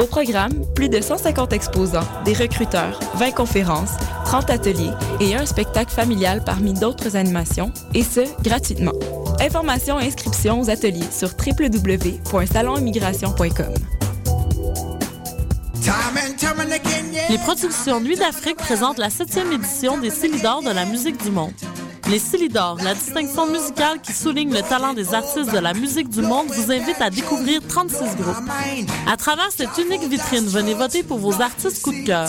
Au programme, plus de 150 exposants, des recruteurs, 20 conférences, 30 ateliers et un spectacle familial parmi d'autres animations, et ce, gratuitement. Informations et inscriptions aux ateliers sur www.salonimmigration.com. Les productions Nuit d'Afrique présentent la septième édition des Célidors de la musique du monde. Les Célidors, la distinction musicale qui souligne le talent des artistes de la musique du monde, vous invite à découvrir 36 groupes. À travers cette unique vitrine, venez voter pour vos artistes coup de cœur.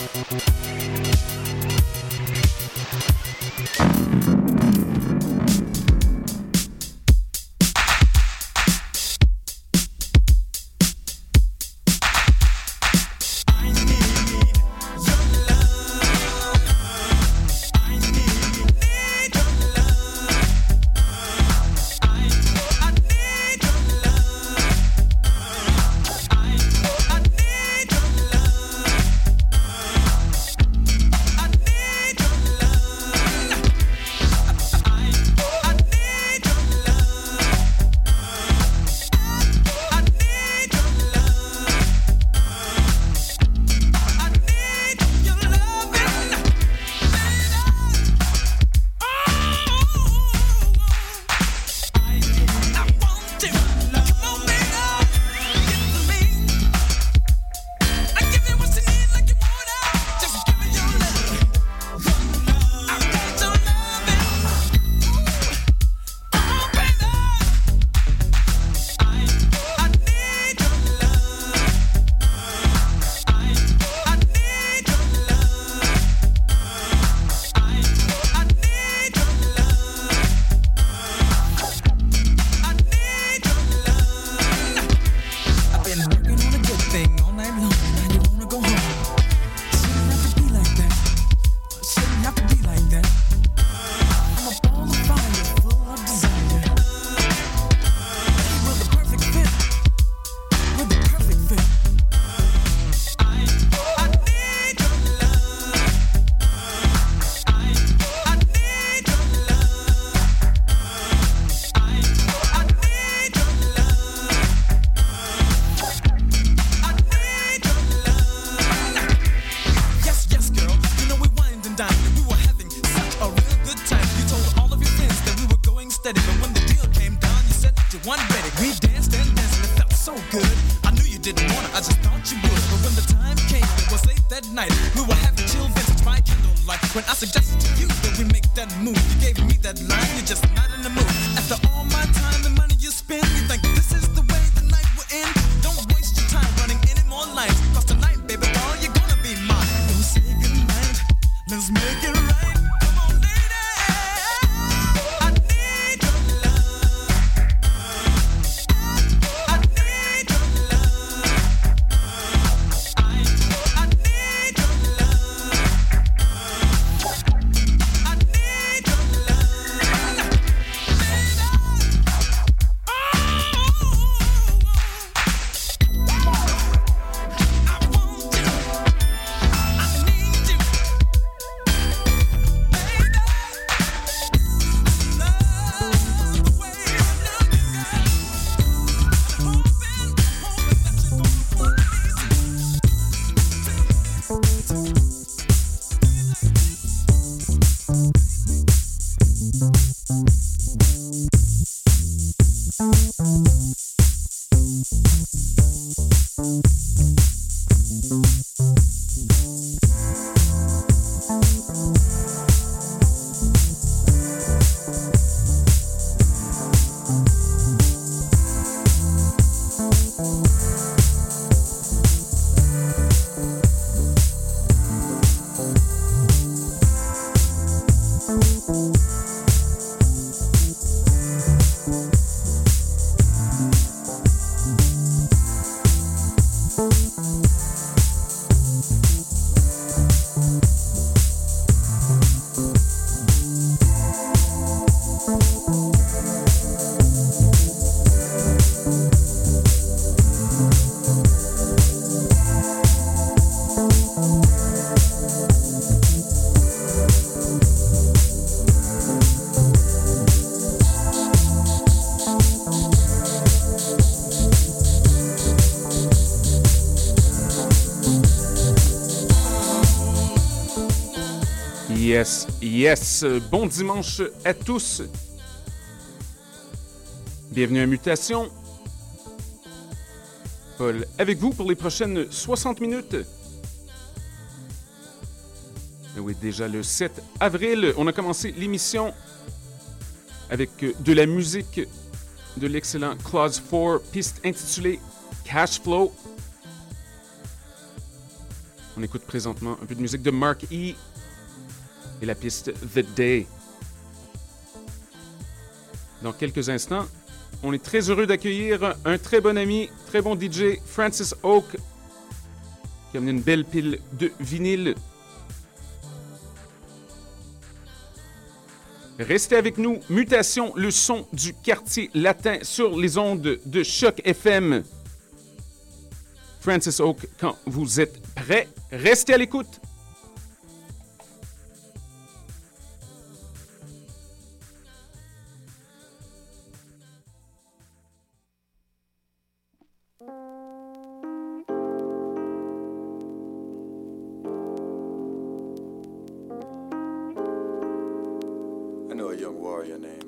Yes, yes. Bon dimanche à tous. Bienvenue à Mutation. Paul, avec vous pour les prochaines 60 minutes. Eh Oui, déjà le 7 avril, on a commencé l'émission avec euh, de la musique de l'excellent Clause 4, piste intitulée Cash Flow. On écoute présentement un peu de musique de Mark E. et la piste The Day. Dans quelques instants, on est très heureux d'accueillir un très bon ami, très bon DJ, Francis Oak, qui a amené une belle pile de vinyle. Restez avec nous, Mutation, le son du quartier latin sur les ondes de Choc FM. Francis Oak, quand vous êtes prêts, restez à l'écoute.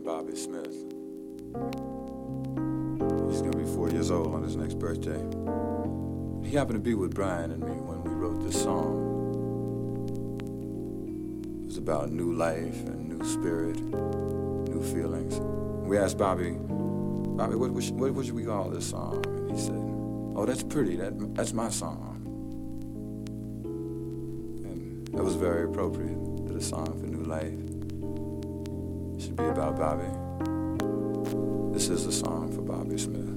Bobby Smith. He's gonna be four years old on his next birthday. He happened to be with Brian and me when we wrote this song. It was about new life and new spirit, new feelings. We asked Bobby, Bobby, what, what, what, what should we call this song? And he said, Oh, that's pretty. That, that's my song. And that was very appropriate to the song for new life should be about Bobby. This is a song for Bobby Smith.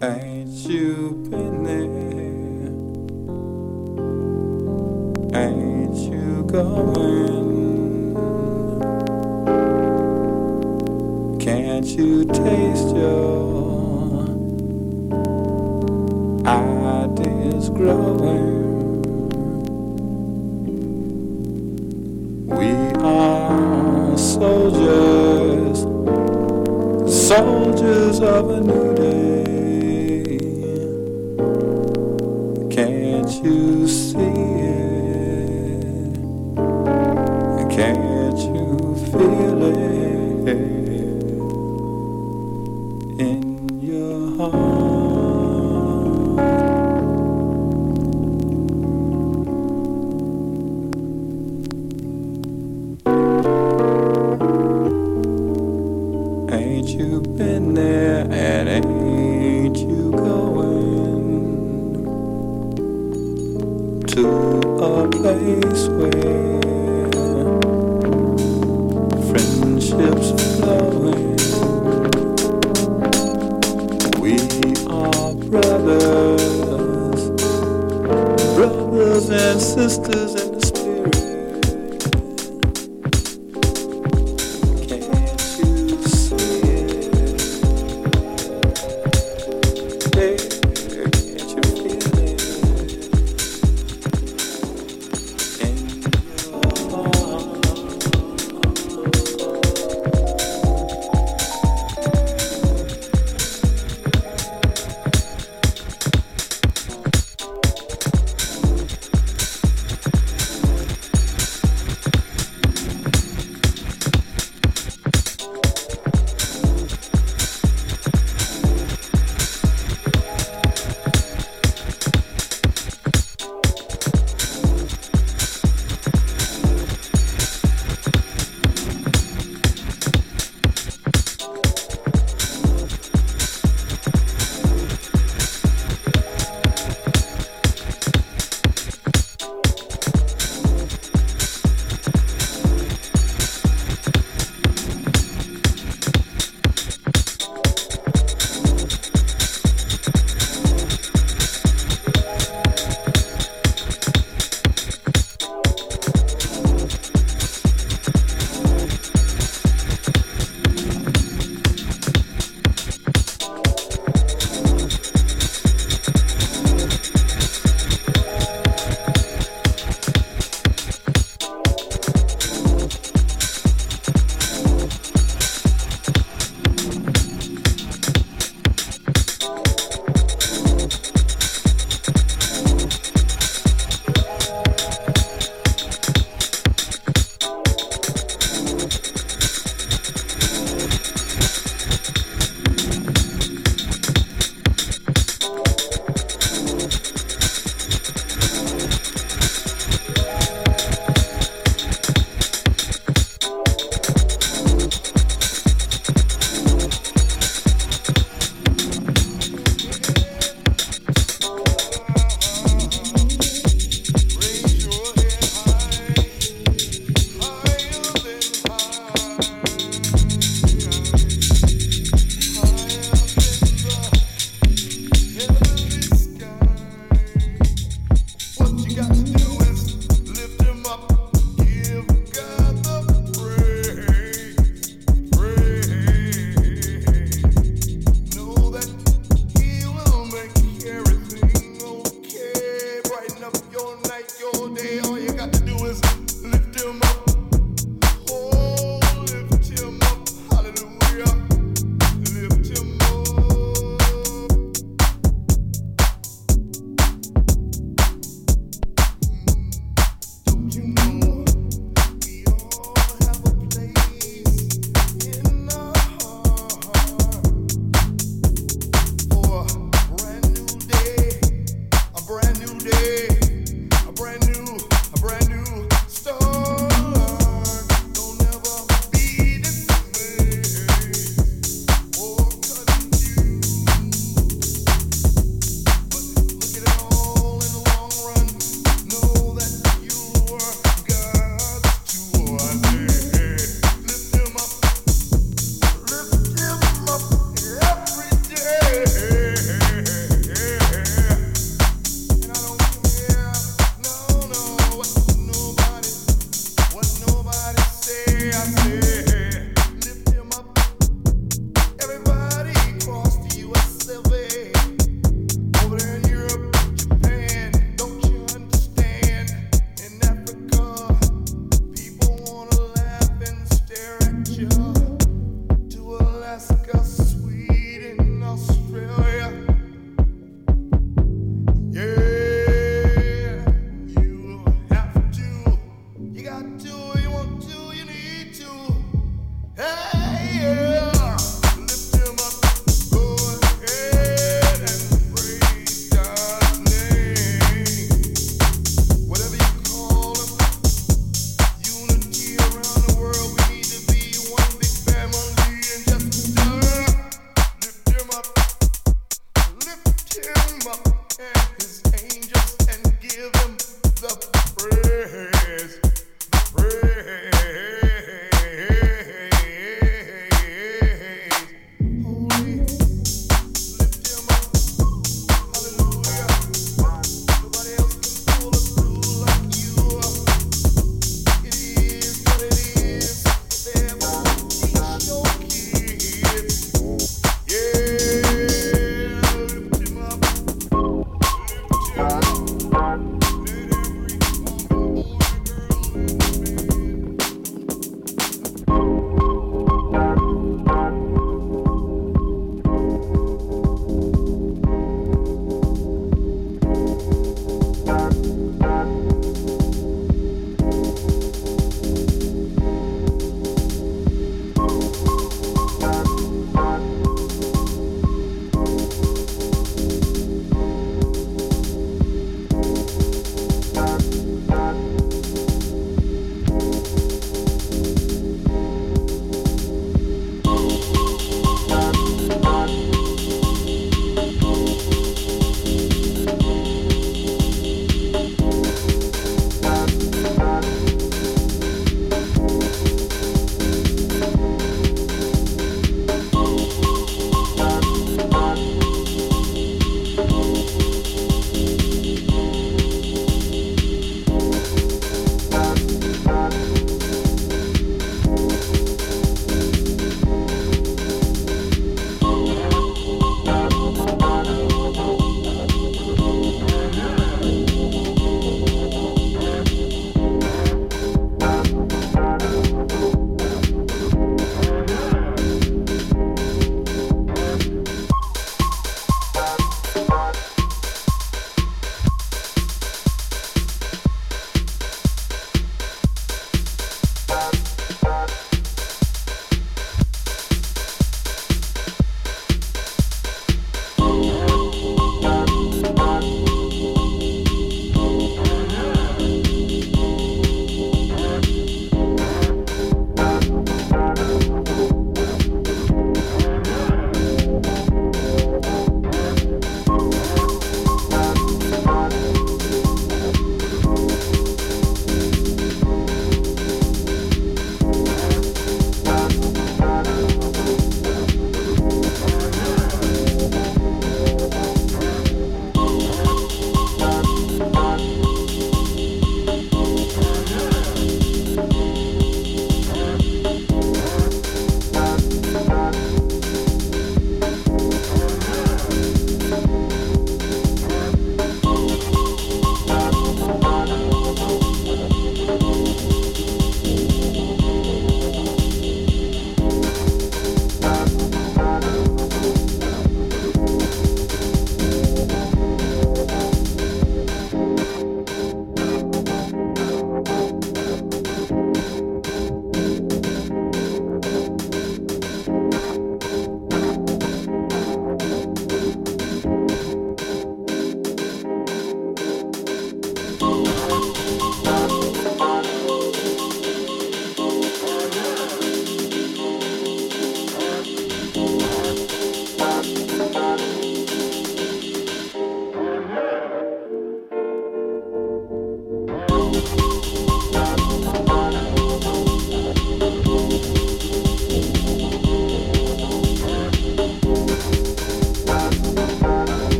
Ain't you been there? Soldiers of a new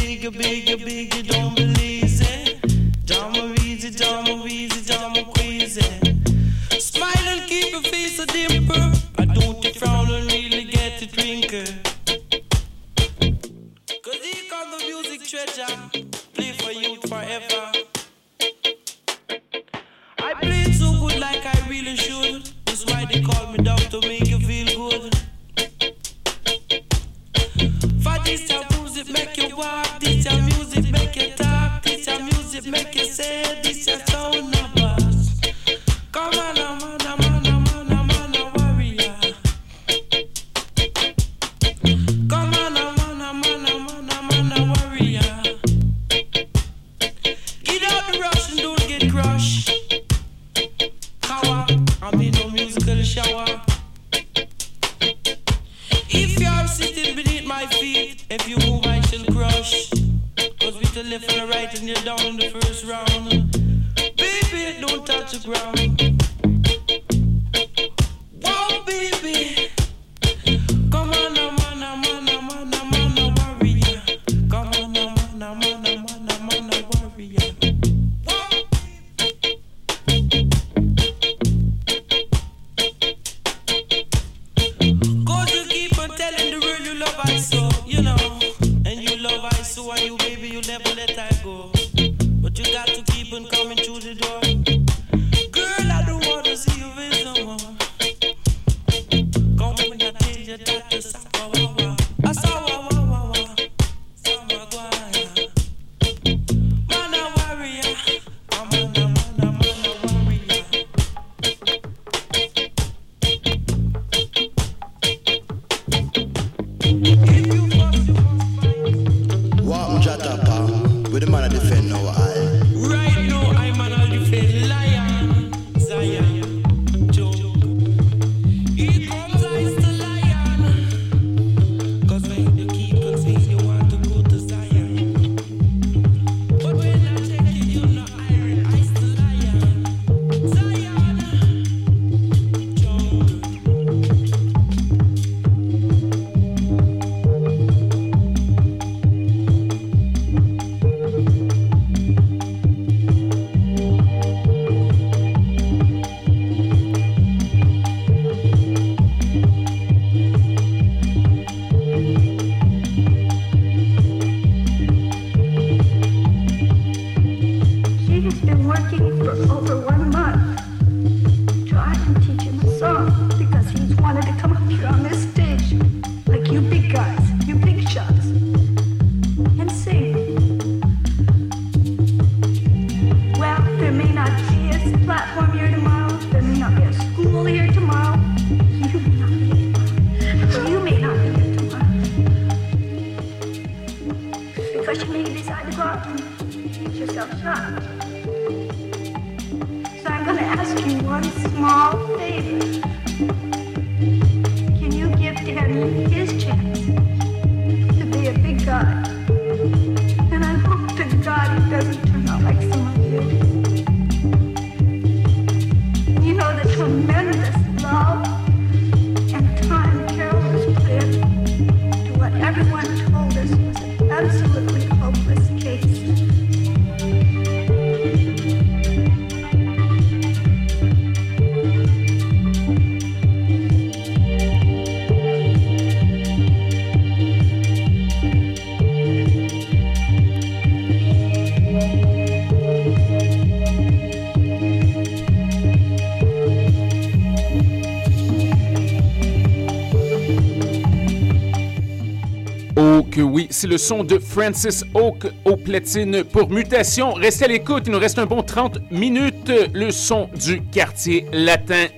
bigger, bigger, bigger, don't believe it. Dama Weezy, believe it. Mm-hmm. C'est le son de Francis Oak au platine pour Mutation. Restez à l'écoute, il nous reste un bon 30 minutes. Le son du quartier latin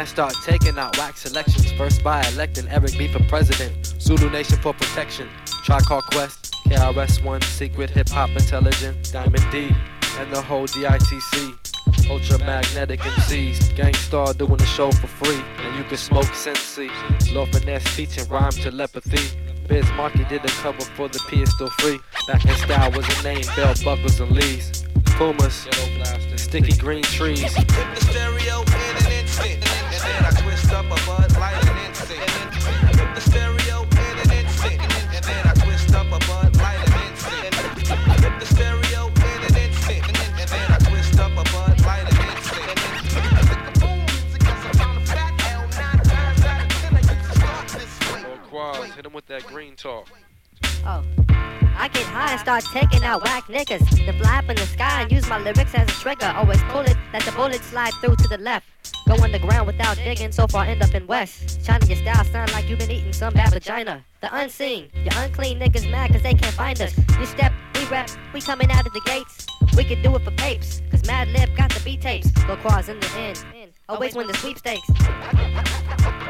and start taking out wax selections. First by electing Eric B for president. Zulu Nation for protection. Tricar Quest, KRS-One, Secret Hip Hop Intelligent, Diamond D, and the whole DITC. Ultramagnetic MCs, Gangstar doing the show for free, and you can smoke Sensi. Law Finesse teaching rhyme telepathy. Biz Markie did a cover for the P is still free. Back in style was a name, bell buckles and Lees. Pumas, sticky green trees. The stereo then I up a bud light an instant. Hit the stereo in an instant, and then I twist up a bud light an instant. Hit the stereo in an instant, and then I twist up a bud light an instant. Or hit him with that green talk. Oh. I get high and start taking out whack niggas. Then fly up in the sky and use my lyrics as a trigger. Always pull it, let the bullet slide through to the left. Go underground without digging, so far end up in West. China, your style sound like you've been eating some bad vagina. The unseen, your unclean niggas mad cause they can't find us. You step, we rap, we coming out of the gates. We could do it for papes, cause Mad Lib got the B tapes. Go cross in the end. Always win the sweepstakes.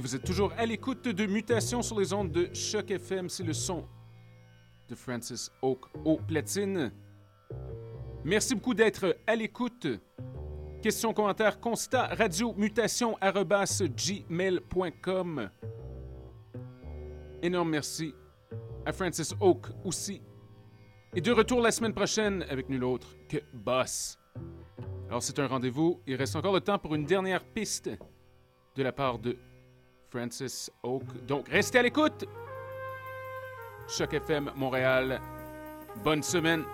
vous êtes toujours à l'écoute de Mutation sur les ondes de Choc FM. C'est le son de Francis Oak au platine. Merci beaucoup d'être à l'écoute. Questions, commentaires, constat, radio, mutation, gmail.com. Énorme merci à Francis Oak aussi. Et de retour la semaine prochaine avec nul autre que Boss. Alors c'est un rendez-vous. Il reste encore le temps pour une dernière piste de la part de Francis Oak. Donc restez à l'écoute. Choc FM Montréal. Bonne semaine.